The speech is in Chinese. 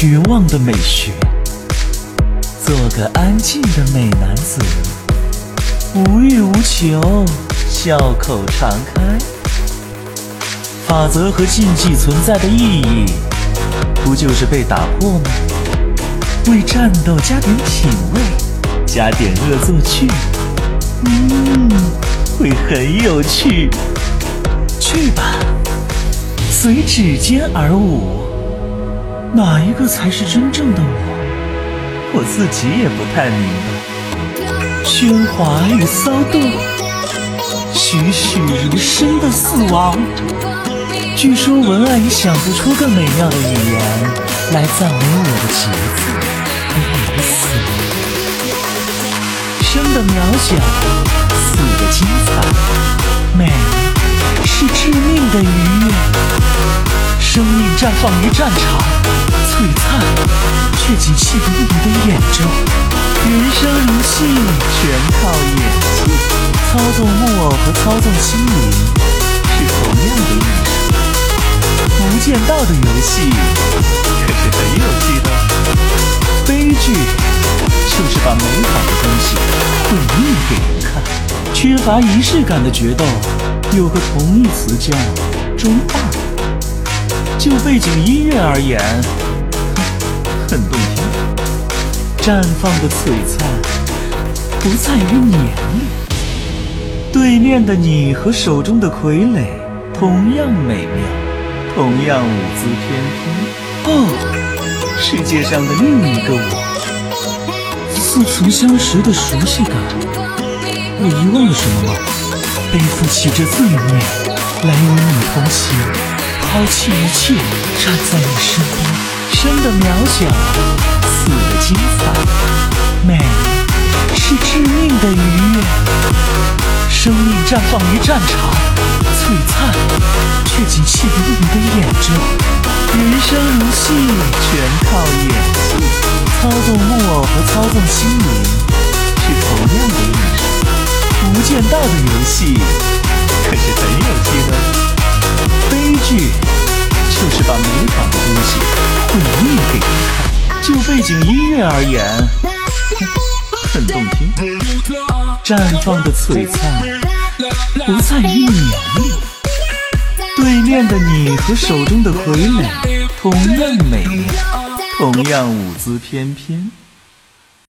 绝望的美学。做个安静的美男子，无欲无求，笑口常开。法则和禁忌存在的意义，不就是被打破吗？为战斗加点品味，加点恶作剧，嗯，会很有趣。去吧，随指尖而舞，哪一个才是真正的我？我自己也不太明白。喧哗与骚动，栩栩如生的死亡。据说文案已想不出更美妙的语言来赞美我的节奏和你的死亡。生的渺小，死的精彩，美。是致命的，生命绽放于战场，璀璨却仅限于你的眼中。人生如戏，全靠演技。操纵木偶和操纵心灵是同样的艺术。无间道的游戏可是很有趣的。悲剧就是把美好的东西毁灭给人看。缺乏仪式感的决斗。有个同义词叫“中二”。就背景音乐而言，很动听。绽放的璀璨不在于年龄。对面的你和手中的傀儡同样美妙，同样舞姿翩翩。哦，世界上的另一个我，似曾相识的熟悉感。我。遗忘了什么吗？背负起这罪孽，来与你同行，抛弃一切，站在你身边。生的渺小，死的精彩，美是致命的愉悦。生命绽放于战场，璀璨却仅限于你的眼中。人生如戏，全靠演技。操纵木偶和操纵心灵是同样的艺术。无间道的游戏可是很有趣的，剧就是把美好的东西毁灭给人看。就背景音乐而言，很动听。绽放的璀璨不在于年龄。对面的你和手中的傀儡同样美丽，同样舞姿翩翩。